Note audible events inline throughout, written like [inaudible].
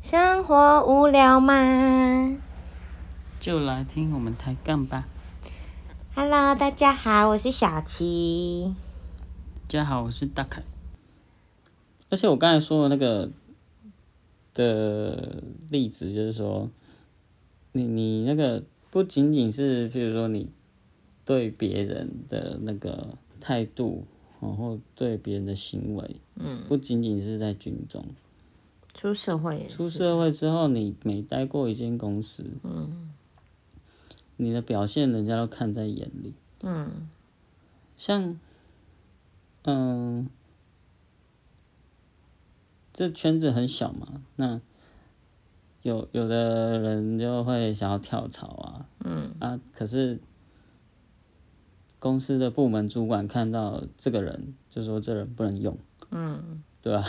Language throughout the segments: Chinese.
生活无聊吗就来听我们抬杠吧。？Hello，大家好，我是小琪。大家好，我是大凯。而且我刚才说的那个的例子，就是说，你你那个不仅仅是，譬如说你对别人的那个态度，然后对别人的行为，嗯，不仅仅是在军中，出社会也是出社会之后，你每待过一间公司，嗯，你的表现人家都看在眼里，嗯，像，嗯，这圈子很小嘛，那有有的人就会想要跳槽啊，嗯啊，可是公司的部门主管看到这个人，就说这人不能用，嗯，对吧、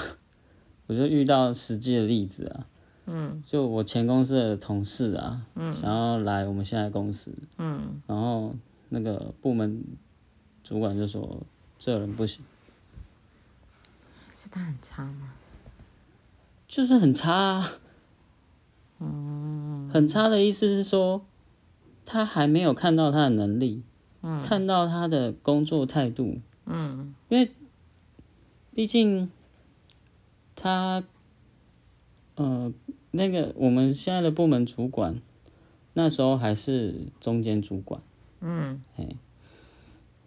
我就遇到实际的例子啊，嗯，就我前公司的同事啊，嗯，想要来我们现在公司，嗯，然后那个部门主管就说这人不行，是他很差吗？就是很差啊，嗯，很差的意思是说他还没有看到他的能力，嗯，看到他的工作态度，嗯，因为毕竟他，呃，那个我们现在的部门主管，那时候还是中间主管，嗯，哎，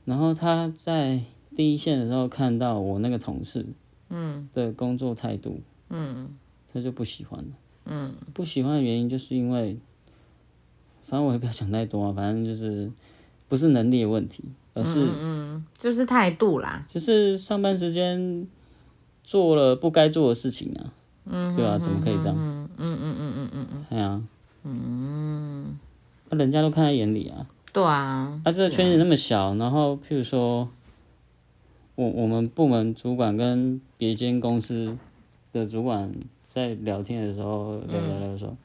然后他在第一线的时候看到我那个同事，嗯，的工作态度，嗯，他就不喜欢了，嗯，不喜欢的原因就是因为，反正我也不要讲太多啊，反正就是不是能力的问题，而是嗯就是态度啦。就是上班时间做了不该做的事情啊，嗯，对啊，怎么可以这样？嗯嗯嗯嗯嗯嗯嗯，对啊，嗯，那人家都看在眼里啊，对啊，啊，这个圈子那么小，然后譬如说，我我们部门主管跟别间公司的主管在聊天的时候聊聊聊说，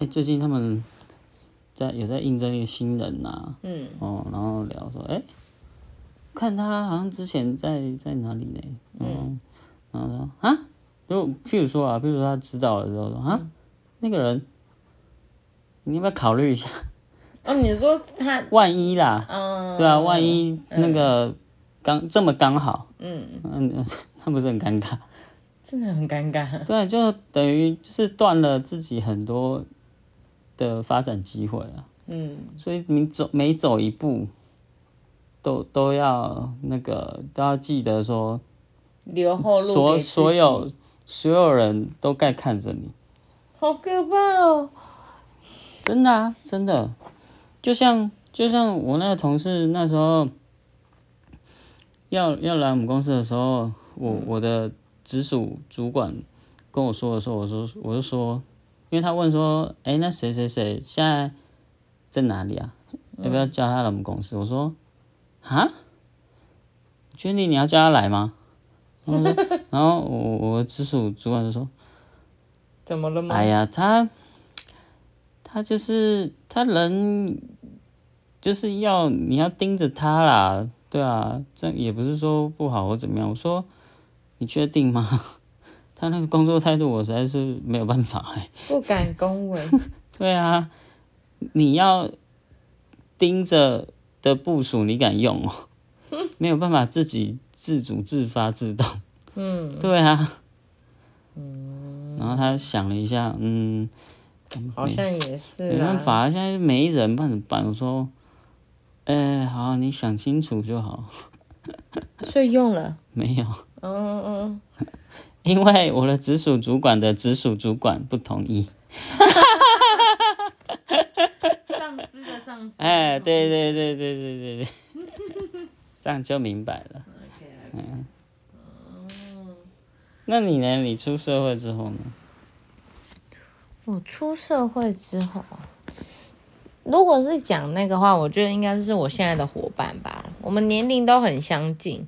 哎、最近他们在有在应征一个新人呐、嗯，哦，然后聊说，哎、看他好像之前在在哪里呢？嗯，然后说啊，就譬如说啊，譬如说他知道了之后说啊，那个人，你要不要考虑一下？哦，你说他，[laughs] 万一啦，嗯，对啊，万一那个刚这么刚好，嗯嗯，[laughs] 那不是很尴尬？真的很尴尬。对，就等于就是断了自己很多的发展机会啊。嗯，所以你走每走一步，都都要那个都要记得说，留后路所给自己所有所有人都该看着你，好可怕哦。真的啊，真的，就像就像我那个同事那时候要要来我们公司的时候，我我的直属主管跟我说的时候，我说我就说，因为他问说，哎、那谁谁谁现在在哪里啊？要不要叫他来我们公司？我说，啊，确定你要叫他来吗？然后然后我我直属主管就说，怎么了吗？哎呀，他他就是他人就是要你要盯着他啦，对啊，这也不是说不好或怎么样。我说你确定吗？他那个工作态度我实在是没有办法哎、不敢恭维。[laughs] 对啊，你要盯着的部署，你敢用哦？[laughs] 没有办法自己自主自发自动。嗯，[laughs] 对啊。嗯。然后他想了一下，嗯，好像也是没办。法，现在没人，办怎么办？我说，哎、好，你想清楚就好。[laughs] 所以用了。没有，嗯嗯因为我的直属主管的直属主管不同意。嗯，上司的上司。哎，对对对对对对对，[laughs] 这样就明白了。嗯，那你呢？你出社会之后呢？我出社会之后啊，如果是讲那个话，我觉得应该是我现在的伙伴吧。我们年龄都很相近，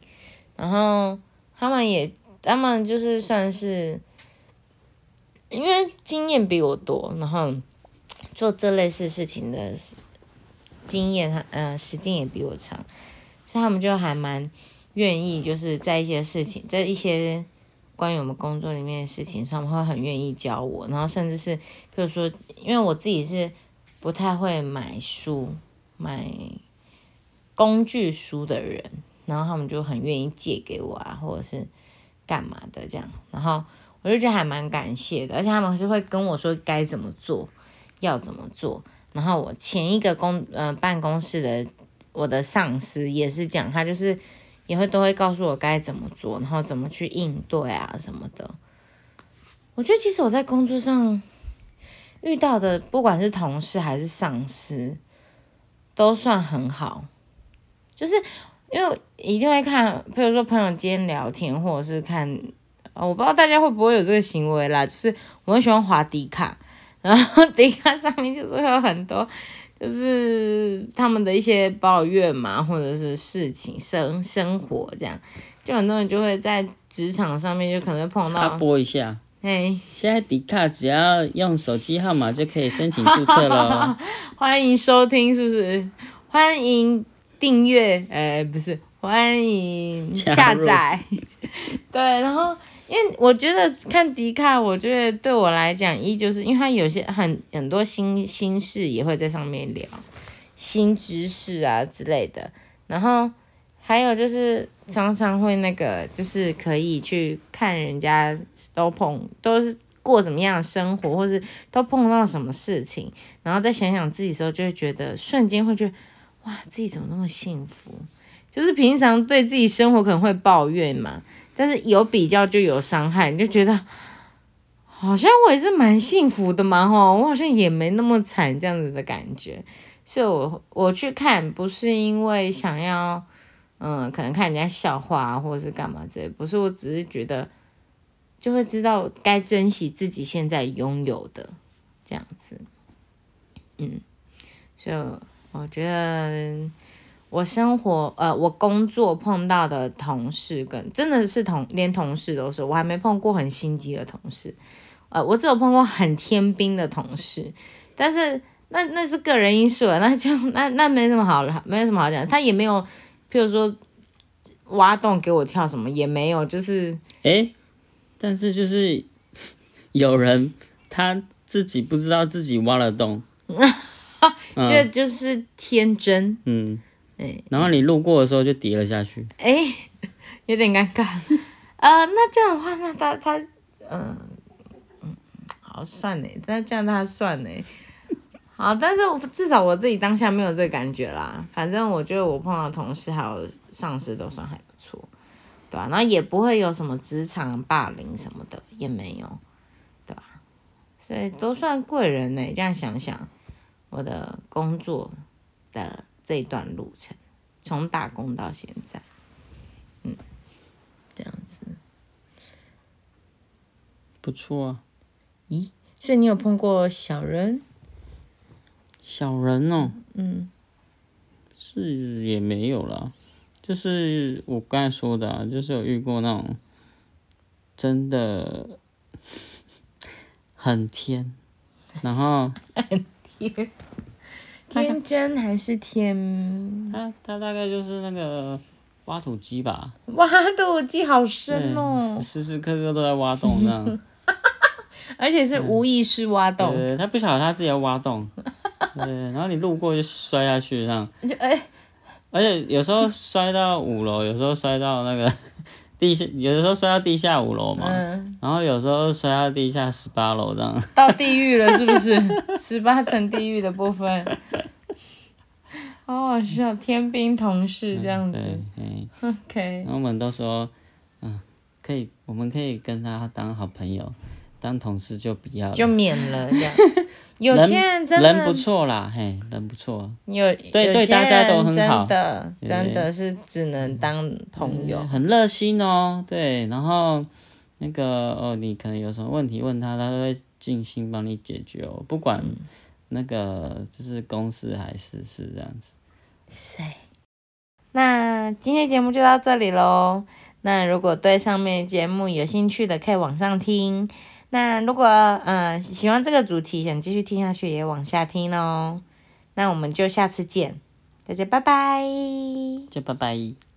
然后他们也，他们就是算是，因为经验比我多，然后做这类似事情的经验，他呃时间也比我长，所以他们就还蛮愿意，就是在一些事情，在一些关于我们工作里面的事情上，会很愿意教我，然后甚至是，比如说，因为我自己是不太会买书、买工具书的人，然后他们就很愿意借给我啊，或者是干嘛的这样，然后我就觉得还蛮感谢的，而且他们是会跟我说该怎么做，要怎么做，然后我前一个公呃办公室的我的上司也是讲，他就是。也会都会告诉我该怎么做，然后怎么去应对啊什么的。我觉得其实我在工作上遇到的，不管是同事还是上司，都算很好。就是因为一定会看，比如说朋友间聊天，或者是看，我不知道大家会不会有这个行为啦。就是我很喜欢滑迪卡，然后迪卡上面就是会有很多。就是他们的一些抱怨嘛，或者是事情生生活这样，就很多人就会在职场上面就可能会碰到。插播一下，哎，现在迪卡只要用手机号码就可以申请注册了。[laughs] 欢迎收听，是不是？欢迎订阅，哎，不是，欢迎下载。[laughs] 对，然后。因为我觉得看迪卡，我觉得对我来讲，一就是因为他有些很很多新新事也会在上面聊，新知识啊之类的。然后还有就是常常会那个，就是可以去看人家都碰都是过什么样的生活，或是都碰到什么事情，然后再想想自己的时候，就会觉得瞬间会觉得哇，自己怎么那么幸福？就是平常对自己生活可能会抱怨嘛。但是有比较就有伤害，你就觉得好像我也是蛮幸福的嘛，吼，我好像也没那么惨这样子的感觉，所以我我去看不是因为想要，嗯，可能看人家笑话或者是干嘛之类，不是，我只是觉得就会知道该珍惜自己现在拥有的这样子，嗯，所以我觉得。我生活呃，我工作碰到的同事跟真的是同连同事都是，我还没碰过很心机的同事，呃，我只有碰过很天兵的同事，但是那那是个人因素了，那就那那没什么好了没有什么好讲，他也没有，譬如说挖洞给我跳什么也没有，就是哎，但是就是有人他自己不知道自己挖了洞，[laughs] 这就是天真，嗯。哎，然后你路过的时候就跌了下去。哎，有点尴尬。呃，那这样的话，那他他，嗯嗯，好算呢。那这样他算呢。好，但是我至少我自己当下没有这个感觉啦。反正我觉得我碰到同事还有上司都算还不错，对吧？然后也不会有什么职场霸凌什么的，也没有，对吧？所以都算贵人呢。这样想想，我的工作的。这一段路程，从打工到现在，嗯，这样子不错啊。咦，所以你有碰过小人？小人哦，嗯，是也没有了，就是我刚才说的，啊，就是有遇过那种真的很天，然后 [laughs] 很天。天真还是天？他他大概就是那个挖土机吧。挖土机好深哦，时时刻刻都在挖洞这样。[laughs] 而且是无意识挖洞。对，他不晓得他自己要挖洞。[laughs] 对，然后你路过就摔下去这样。就哎，而且有时候摔到五楼，有时候摔到那个地下，有的时候摔到地下五楼嘛。嗯。然后有时候摔到地下十八楼这样。[laughs] 到地狱了是不是？十八层地狱的部分。好好笑，天兵同事这样子。嗯，OK。然后我们都说，嗯，可以，我们可以跟他当好朋友，当同事就不要。就免了这样。有些人真的人不错啦，嘿，人不错。有对对，大家都很好。真的真的是只能当朋友。很热心哦，对，然后那个哦，你可能有什么问题问他，他都会尽心帮你解决哦，不管。那个就是公事还是事这样子。谁？那今天节目就到这里喽。那如果对上面节目有兴趣的，可以往上听。那如果嗯喜欢这个主题，想继续听下去，也往下听哦。那我们就下次见，大家拜拜。就拜拜。